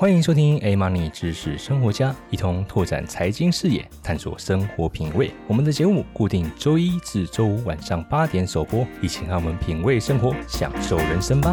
欢迎收听 A Money 知识生活家，一同拓展财经视野，探索生活品味。我们的节目固定周一至周五晚上八点首播，一起让我们品味生活，享受人生吧。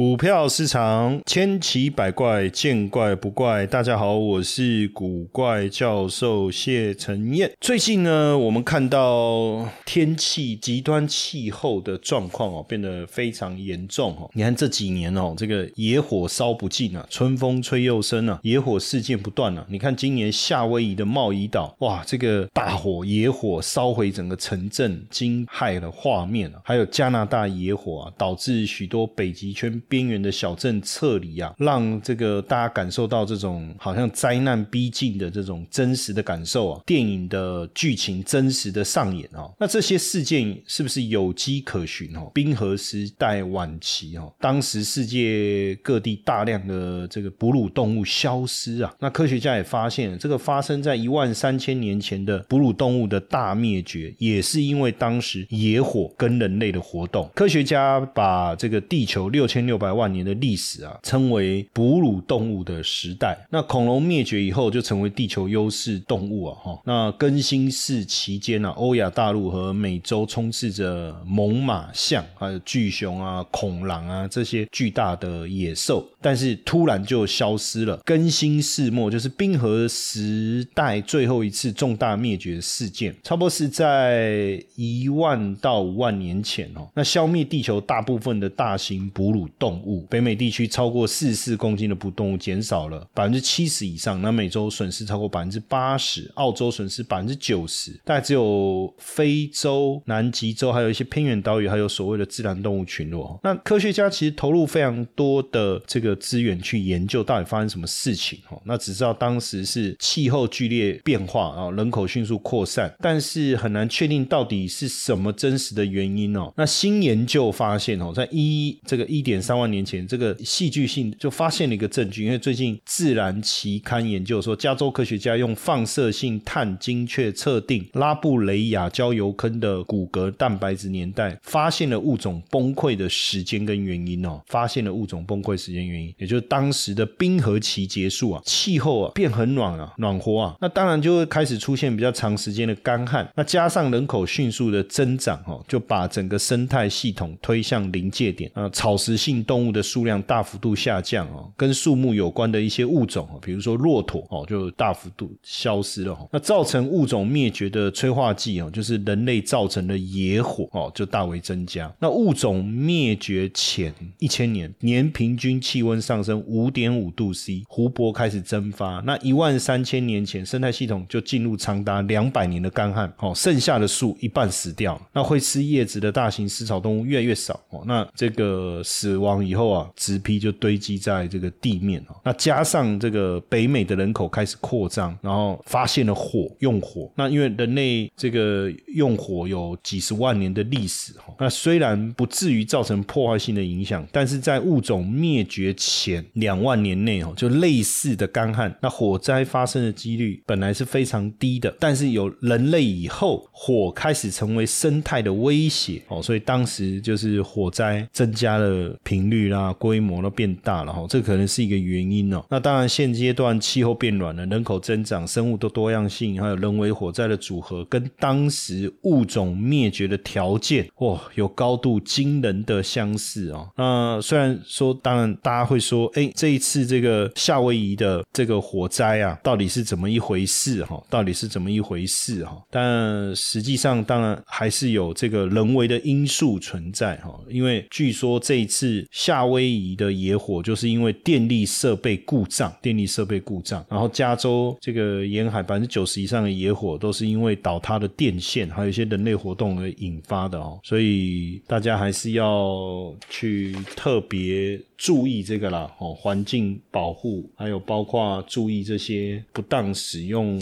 股票市场千奇百怪，见怪不怪。大家好，我是古怪教授谢承彦。最近呢，我们看到天气极端气候的状况哦，变得非常严重哦。你看这几年哦，这个野火烧不尽啊，春风吹又生啊，野火事件不断啊。你看今年夏威夷的贸易岛，哇，这个大火野火烧毁整个城镇，惊骇的画面啊。还有加拿大野火啊，导致许多北极圈。边缘的小镇撤离啊，让这个大家感受到这种好像灾难逼近的这种真实的感受啊。电影的剧情真实的上演啊，那这些事件是不是有迹可循哦？冰河时代晚期哦，当时世界各地大量的这个哺乳动物消失啊，那科学家也发现，这个发生在一万三千年前的哺乳动物的大灭绝，也是因为当时野火跟人类的活动。科学家把这个地球六千六。百万年的历史啊，称为哺乳动物的时代。那恐龙灭绝以后，就成为地球优势动物啊。哈，那更新世期间呢，欧亚大陆和美洲充斥着猛犸象、还有巨熊啊、恐狼啊这些巨大的野兽，但是突然就消失了。更新世末就是冰河时代最后一次重大灭绝事件，差不多是在一万到五万年前哦。那消灭地球大部分的大型哺乳动物，北美地区超过四十四公斤的哺动物减少了百分之七十以上，南美洲损失超过百分之八十，澳洲损失百分之九十，大概只有非洲、南极洲还有一些偏远岛屿还有所谓的自然动物群落。那科学家其实投入非常多的这个资源去研究到底发生什么事情哦。那只知道当时是气候剧烈变化啊，人口迅速扩散，但是很难确定到底是什么真实的原因哦。那新研究发现哦，在一这个一点三。万年前，这个戏剧性就发现了一个证据，因为最近《自然》期刊研究说，加州科学家用放射性碳精确测定拉布雷亚礁油坑的骨骼蛋白质年代，发现了物种崩溃的时间跟原因哦，发现了物种崩溃时间原因，也就是当时的冰河期结束啊，气候啊变很暖啊，暖和啊，那当然就会开始出现比较长时间的干旱，那加上人口迅速的增长哦，就把整个生态系统推向临界点啊，草食性。动物的数量大幅度下降哦，跟树木有关的一些物种哦，比如说骆驼哦，就大幅度消失了。那造成物种灭绝的催化剂哦，就是人类造成的野火哦，就大为增加。那物种灭绝前一千年，年平均气温上升五点五度 C，湖泊开始蒸发。那一万三千年前，生态系统就进入长达两百年的干旱哦，剩下的树一半死掉。那会吃叶子的大型食草动物越来越少哦，那这个死亡。以后啊，植皮就堆积在这个地面哦。那加上这个北美的人口开始扩张，然后发现了火，用火。那因为人类这个用火有几十万年的历史哈。那虽然不至于造成破坏性的影响，但是在物种灭绝前两万年内哦，就类似的干旱，那火灾发生的几率本来是非常低的。但是有人类以后，火开始成为生态的威胁哦，所以当时就是火灾增加了频。率啦，规模都变大了哈，这可能是一个原因哦。那当然，现阶段气候变暖了，人口增长，生物的多样性，还有人为火灾的组合，跟当时物种灭绝的条件，哇，有高度惊人的相似哦。那虽然说，当然大家会说，哎，这一次这个夏威夷的这个火灾啊，到底是怎么一回事哈？到底是怎么一回事哈？但实际上，当然还是有这个人为的因素存在哈，因为据说这一次。夏威夷的野火就是因为电力设备故障，电力设备故障。然后加州这个沿海百分之九十以上的野火都是因为倒塌的电线，还有一些人类活动而引发的哦。所以大家还是要去特别注意这个啦，哦，环境保护，还有包括注意这些不当使用。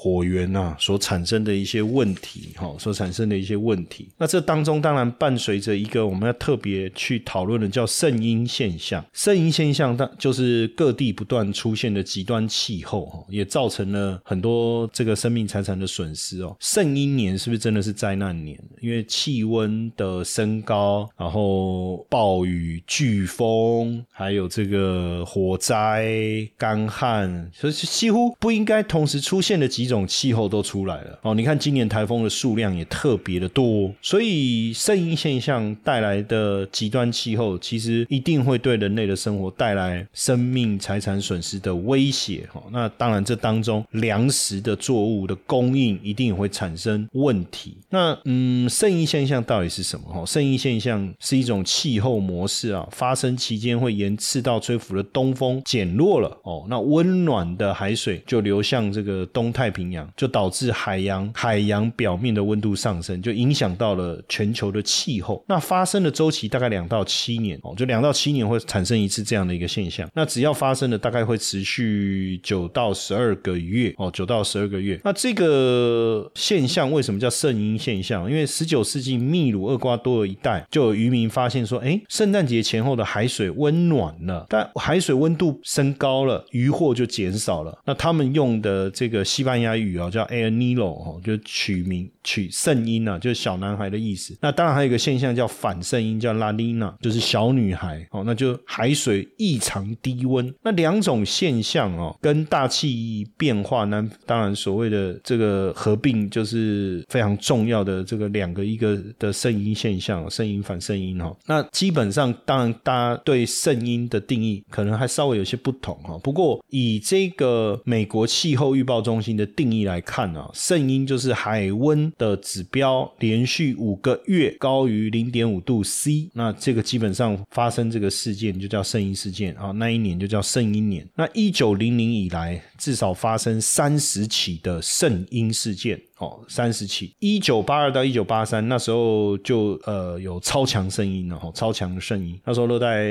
火源啊所产生的一些问题，哈，所产生的一些问题。那这当中当然伴随着一个我们要特别去讨论的，叫圣婴现象。圣婴现象，它就是各地不断出现的极端气候，哈，也造成了很多这个生命财产的损失哦。圣婴年是不是真的是灾难年？因为气温的升高，然后暴雨、飓风，还有这个火灾、干旱，所以几乎不应该同时出现的几种气候都出来了哦。你看今年台风的数量也特别的多，所以圣婴现象带来的极端气候，其实一定会对人类的生活带来生命财产损失的威胁哈。那当然，这当中粮食的作物的供应一定也会产生问题。那嗯，圣婴现象到底是什么？哈，圣婴现象是一种气候模式啊，发生期间会沿赤道吹拂的东风减弱了哦，那温暖的海水就流向这个东太平洋，就导致海洋海洋表面的温度上升，就影响到了全球的气候。那发生的周期大概两到七年哦，就两到七年会产生一次这样的一个现象。那只要发生的大概会持续九到十二个月哦，九到十二个月。那这个现象为什么叫圣婴现象？因为十九世纪秘鲁、厄瓜多尔一带就有渔民发现说，哎，圣诞节前后的海水温暖了，但海水温度升高了，渔获就减少了。那他们用的这个西班牙语啊，叫 El Nino 哦，就取名取圣婴啊，就是小男孩的意思。那当然还有一个现象叫反圣婴，叫 La Nina，就是小小女孩哦，那就海水异常低温。那两种现象哦，跟大气变化呢，当然所谓的这个合并就是非常重要的这个两个一个的圣音现象，圣音反圣音哈。那基本上，当然大家对圣音的定义可能还稍微有些不同哈。不过以这个美国气候预报中心的定义来看啊，圣音就是海温的指标连续五个月高于零点五度 C，那这个基本上发生这个事件就叫圣婴事件啊，那一年就叫圣婴年。那一九零零以来至少发生三十起的圣婴事件。哦，三十起，一九八二到一九八三那时候就呃有超强声音了哈，超强的声音。那时候热带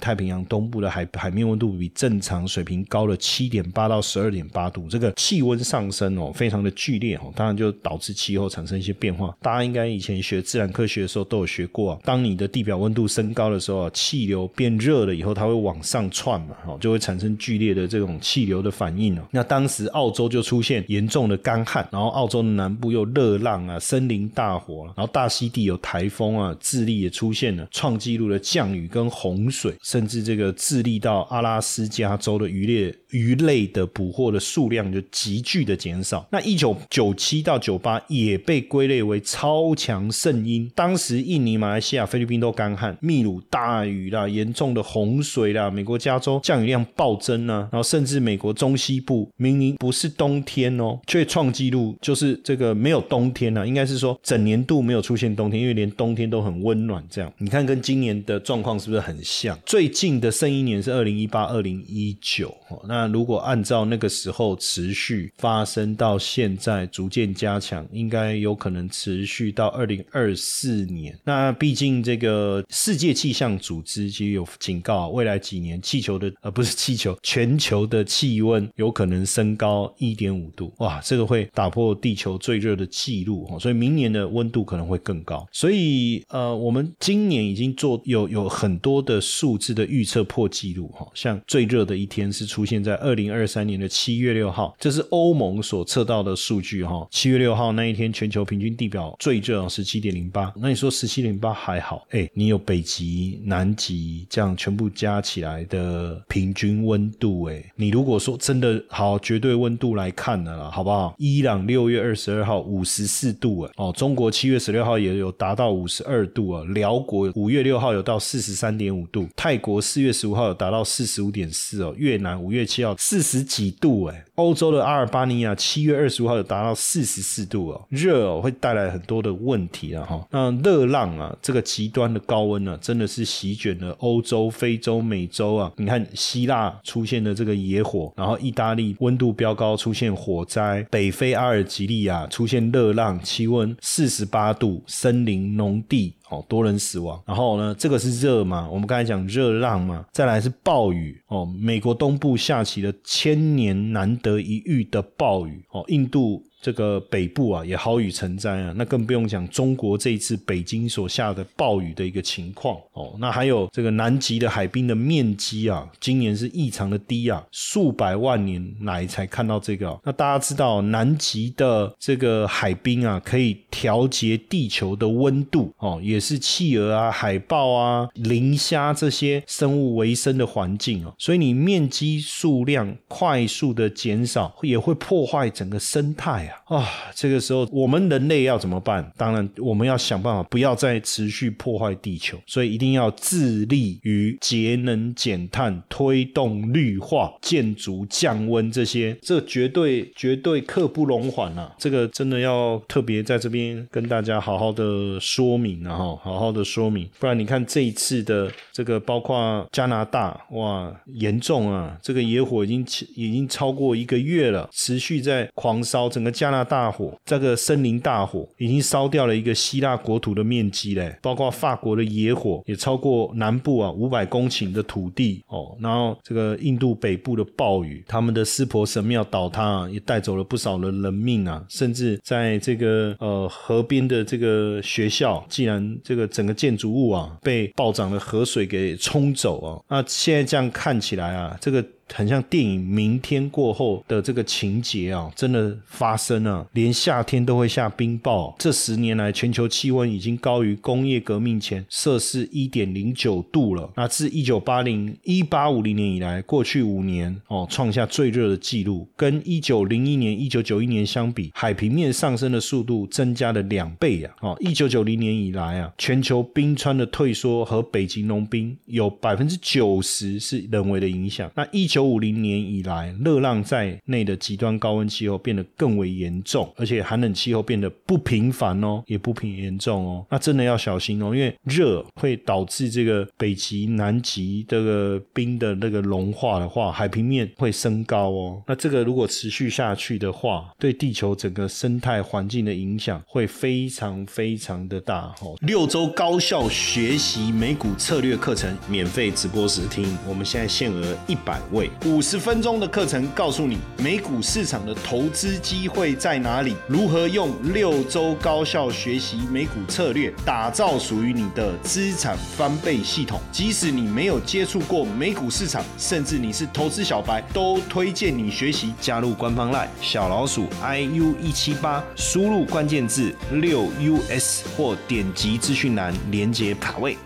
太平洋东部的海海面温度比正常水平高了七点八到十二点八度，这个气温上升哦，非常的剧烈哦，当然就导致气候产生一些变化。大家应该以前学自然科学的时候都有学过啊，当你的地表温度升高的时候啊，气流变热了以后，它会往上窜嘛，哦，就会产生剧烈的这种气流的反应哦。那当时澳洲就出现严重的干旱，然后澳洲。南部又热浪啊，森林大火，然后大溪地有台风啊，智利也出现了创纪录的降雨跟洪水，甚至这个智利到阿拉斯加州的渔猎鱼类的捕获的数量就急剧的减少。那一九九七到九八也被归类为超强圣婴，当时印尼、马来西亚、菲律宾都干旱，秘鲁大雨啦，严重的洪水啦，美国加州降雨量暴增啊，然后甚至美国中西部明明不是冬天哦，却创纪录，就是。这个没有冬天呢，应该是说整年度没有出现冬天，因为连冬天都很温暖。这样你看，跟今年的状况是不是很像？最近的圣一年是二零一八、二零一九。那如果按照那个时候持续发生到现在，逐渐加强，应该有可能持续到二零二四年。那毕竟这个世界气象组织其实有警告，未来几年气球的呃不是气球，全球的气温有可能升高一点五度。哇，这个会打破地球。最热的记录哈，所以明年的温度可能会更高。所以呃，我们今年已经做有有很多的数字的预测破纪录哈，像最热的一天是出现在二零二三年的七月六号，这是欧盟所测到的数据哈。七月六号那一天，全球平均地表最热十七点零八。那你说十七点八还好？哎，你有北极、南极这样全部加起来的平均温度哎，你如果说真的好绝对温度来看的了，好不好？伊朗六月二十。二号五十四度啊，哦，中国七月十六号也有达到五十二度啊，辽国五月六号有到四十三点五度，泰国四月十五号有达到四十五点四哦，越南五月七号四十几度哎，欧洲的阿尔巴尼亚七月二十五号有达到四十四度哦，热哦会带来很多的问题啊哈，那热浪啊这个极端的高温呢，真的是席卷了欧洲、非洲、美洲啊，你看希腊出现的这个野火，然后意大利温度飙高出现火灾，北非阿尔及利啊，出现热浪，气温四十八度，森林农地哦，多人死亡。然后呢，这个是热嘛？我们刚才讲热浪嘛，再来是暴雨哦。美国东部下起了千年难得一遇的暴雨哦，印度。这个北部啊也好雨成灾啊，那更不用讲中国这一次北京所下的暴雨的一个情况哦。那还有这个南极的海冰的面积啊，今年是异常的低啊，数百万年来才看到这个。那大家知道南极的这个海冰啊，可以调节地球的温度哦，也是企鹅啊、海豹啊、磷虾这些生物维生的环境哦。所以你面积数量快速的减少，也会破坏整个生态啊啊！这个时候我们人类要怎么办？当然我们要想办法不要再持续破坏地球，所以一定要致力于节能减碳、推动绿化、建筑降温这些，这绝对绝对刻不容缓啊！这个真的要特别在这边跟大家好好的说明啊！哈，好好的说明，不然你看这一次的这个包括加拿大哇，严重啊！这个野火已经已经超过一个月了，持续在狂烧，整个加拿大火，这个森林大火已经烧掉了一个希腊国土的面积嘞，包括法国的野火也超过南部啊五百公顷的土地哦，然后这个印度北部的暴雨，他们的湿婆神庙倒塌，也带走了不少的人命啊，甚至在这个呃河边的这个学校，竟然这个整个建筑物啊被暴涨的河水给冲走啊，那现在这样看起来啊，这个。很像电影《明天过后》的这个情节啊，真的发生了，连夏天都会下冰雹。这十年来，全球气温已经高于工业革命前摄氏一点零九度了。那自一九八零一八五零年以来，过去五年哦，创下最热的记录。跟一九零一年、一九九一年相比，海平面上升的速度增加了两倍啊！哦，一九九零年以来啊，全球冰川的退缩和北极融冰有百分之九十是人为的影响。那一九五零年以来，热浪在内的极端高温气候变得更为严重，而且寒冷气候变得不频繁哦，也不平严重哦。那真的要小心哦，因为热会导致这个北极、南极这个冰的那个融化的话，海平面会升高哦。那这个如果持续下去的话，对地球整个生态环境的影响会非常非常的大哦。六周高效学习美股策略课程，免费直播时听，我们现在限额一百位。五十分钟的课程，告诉你美股市场的投资机会在哪里，如何用六周高效学习美股策略，打造属于你的资产翻倍系统。即使你没有接触过美股市场，甚至你是投资小白，都推荐你学习。加入官方 LINE 小老鼠 iu 一七八，输入关键字六 us 或点击资讯栏连接卡位。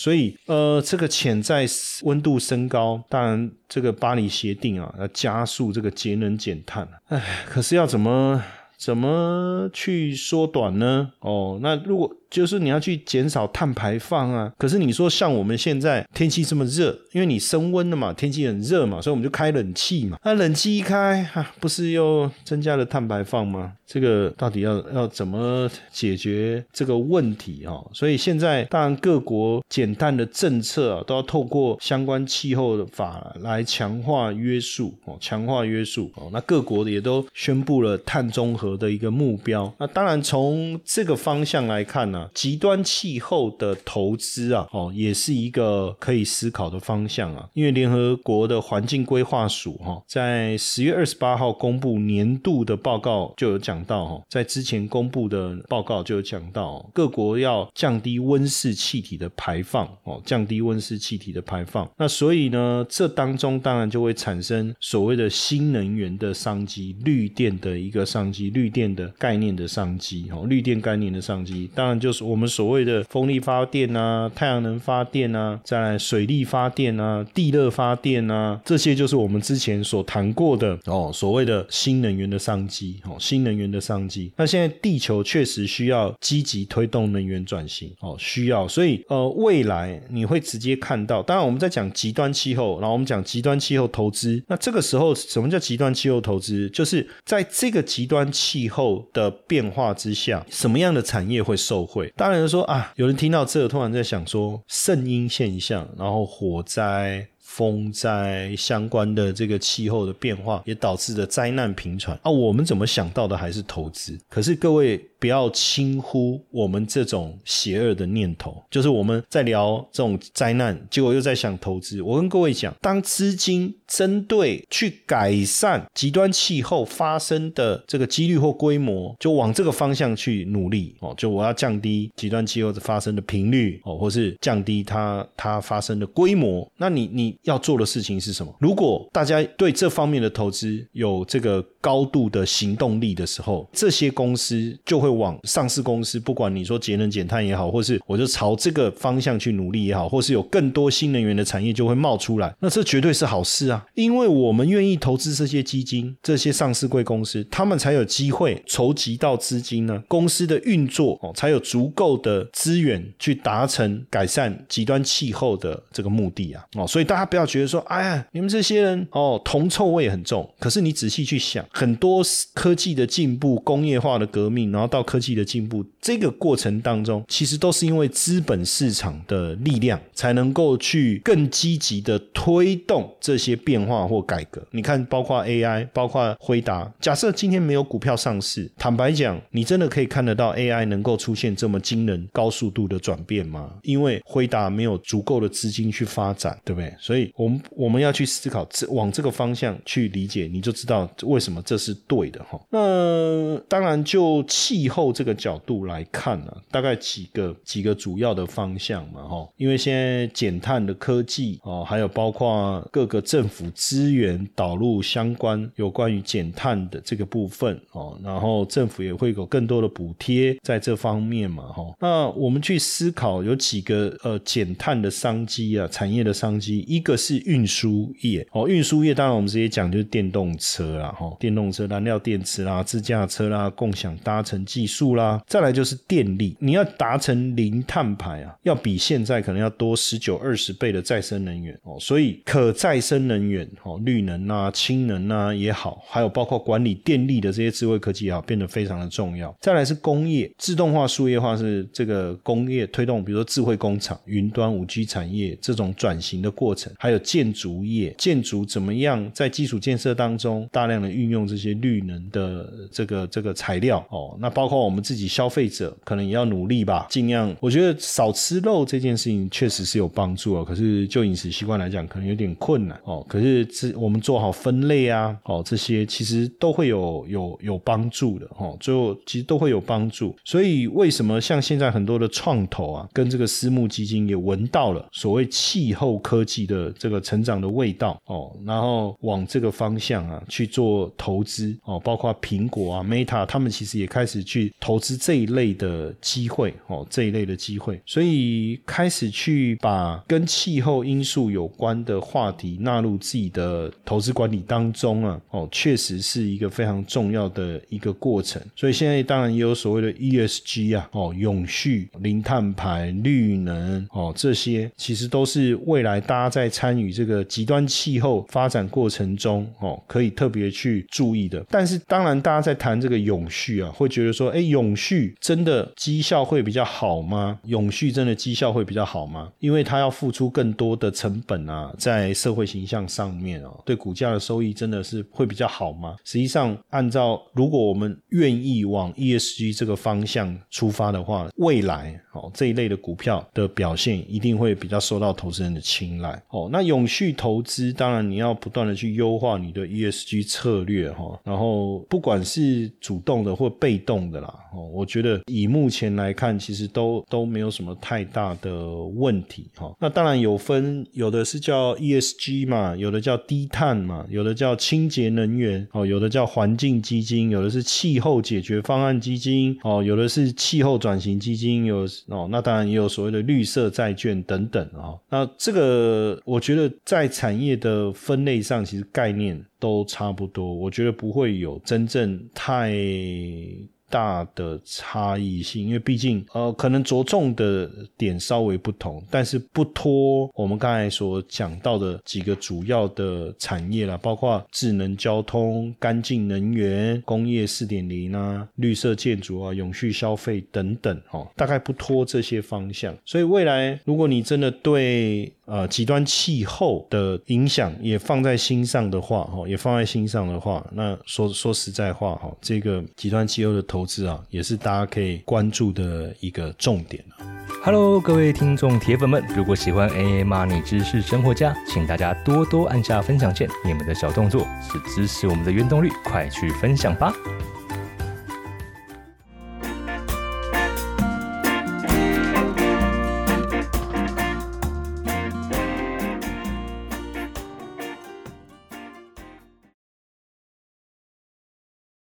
所以，呃，这个潜在温度升高，当然，这个巴黎协定啊，要加速这个节能减碳。哎，可是要怎么怎么去缩短呢？哦，那如果。就是你要去减少碳排放啊，可是你说像我们现在天气这么热，因为你升温了嘛，天气很热嘛，所以我们就开冷气嘛。那冷气一开，哈，不是又增加了碳排放吗？这个到底要要怎么解决这个问题啊？所以现在当然各国减碳的政策啊，都要透过相关气候的法来强化约束哦，强化约束哦。那各国也都宣布了碳中和的一个目标。那当然从这个方向来看呢。极端气候的投资啊，哦，也是一个可以思考的方向啊。因为联合国的环境规划署哈，在十月二十八号公布年度的报告就有讲到哈，在之前公布的报告就有讲到，各国要降低温室气体的排放哦，降低温室气体的排放。那所以呢，这当中当然就会产生所谓的新能源的商机，绿电的一个商机，绿绿电的概念的商机哦，绿电概念的商机，当然就是。我们所谓的风力发电啊，太阳能发电啊，在水力发电啊，地热发电啊，这些就是我们之前所谈过的哦，所谓的新能源的商机哦，新能源的商机。那现在地球确实需要积极推动能源转型哦，需要。所以呃，未来你会直接看到，当然我们在讲极端气候，然后我们讲极端气候投资。那这个时候，什么叫极端气候投资？就是在这个极端气气候的变化之下，什么样的产业会受惠？当然说啊，有人听到这，突然在想说圣婴现象，然后火灾。风灾相关的这个气候的变化，也导致的灾难频传啊。我们怎么想到的还是投资？可是各位。不要轻忽我们这种邪恶的念头，就是我们在聊这种灾难，结果又在想投资。我跟各位讲，当资金针对去改善极端气候发生的这个几率或规模，就往这个方向去努力哦。就我要降低极端气候的发生的频率哦，或是降低它它发生的规模。那你你要做的事情是什么？如果大家对这方面的投资有这个高度的行动力的时候，这些公司就会。往上市公司，不管你说节能减碳也好，或是我就朝这个方向去努力也好，或是有更多新能源的产业就会冒出来，那这绝对是好事啊！因为我们愿意投资这些基金、这些上市贵公司，他们才有机会筹集到资金呢，公司的运作哦，才有足够的资源去达成改善极端气候的这个目的啊！哦，所以大家不要觉得说，哎呀，你们这些人哦，铜臭味很重。可是你仔细去想，很多科技的进步、工业化的革命，然后到科技的进步，这个过程当中，其实都是因为资本市场的力量，才能够去更积极的推动这些变化或改革。你看，包括 AI，包括辉达。假设今天没有股票上市，坦白讲，你真的可以看得到 AI 能够出现这么惊人、高速度的转变吗？因为辉达没有足够的资金去发展，对不对？所以，我们我们要去思考这，往这个方向去理解，你就知道为什么这是对的哈。那当然，就气。候这个角度来看呢，大概几个几个主要的方向嘛，哈，因为现在减碳的科技哦，还有包括各个政府资源导入相关有关于减碳的这个部分哦，然后政府也会有更多的补贴在这方面嘛，哈，那我们去思考有几个呃减碳的商机啊，产业的商机，一个是运输业哦，运输业当然我们直接讲就是电动车啦，哈，电电动车燃料电池啦，自驾车啦，共享搭乘技。术啦，再来就是电力，你要达成零碳排啊，要比现在可能要多十九二十倍的再生能源哦，所以可再生能源哦，绿能啊、氢能啊也好，还有包括管理电力的这些智慧科技也好，变得非常的重要。再来是工业自动化、数业化是这个工业推动，比如说智慧工厂、云端、五 G 产业这种转型的过程，还有建筑业，建筑怎么样在基础建设当中大量的运用用这些绿能的这个这个材料哦，那包。括我们自己消费者可能也要努力吧，尽量。我觉得少吃肉这件事情确实是有帮助啊，可是就饮食习惯来讲，可能有点困难哦。可是这我们做好分类啊，哦，这些其实都会有有有帮助的哦。最后其实都会有帮助。所以为什么像现在很多的创投啊，跟这个私募基金也闻到了所谓气候科技的这个成长的味道哦，然后往这个方向啊去做投投资哦，包括苹果啊、Meta，他们其实也开始去。投资这一类的机会哦，这一类的机会，所以开始去把跟气候因素有关的话题纳入自己的投资管理当中啊，哦，确实是一个非常重要的一个过程。所以现在当然也有所谓的 ESG 啊，哦，永续、零碳排、绿能哦，这些其实都是未来大家在参与这个极端气候发展过程中哦，可以特别去注意的。但是当然，大家在谈这个永续啊，会觉得说。哎，永续真的绩效会比较好吗？永续真的绩效会比较好吗？因为它要付出更多的成本啊，在社会形象上面哦，对股价的收益真的是会比较好吗？实际上，按照如果我们愿意往 ESG 这个方向出发的话，未来哦这一类的股票的表现一定会比较受到投资人的青睐哦。那永续投资当然你要不断的去优化你的 ESG 策略哈，然后不管是主动的或被动的。啦，哦，我觉得以目前来看，其实都都没有什么太大的问题，哈。那当然有分，有的是叫 ESG 嘛，有的叫低碳嘛，有的叫清洁能源，哦，有的叫环境基金，有的是气候解决方案基金，哦，有的是气候转型基金，有哦，那当然也有所谓的绿色债券等等啊。那这个我觉得在产业的分类上，其实概念都差不多，我觉得不会有真正太。大的差异性，因为毕竟呃，可能着重的点稍微不同，但是不脱我们刚才所讲到的几个主要的产业了，包括智能交通、干净能源、工业四点零啊、绿色建筑啊、永续消费等等，哦，大概不脱这些方向。所以未来，如果你真的对呃极端气候的影响也放在心上的话，哈，也放在心上的话，那说说实在话，哈，这个极端气候的投资啊，也是大家可以关注的一个重点。Hello，各位听众铁粉们，如果喜欢 AA Money 知识生活家，请大家多多按下分享键，你们的小动作是支持我们的原动力，快去分享吧。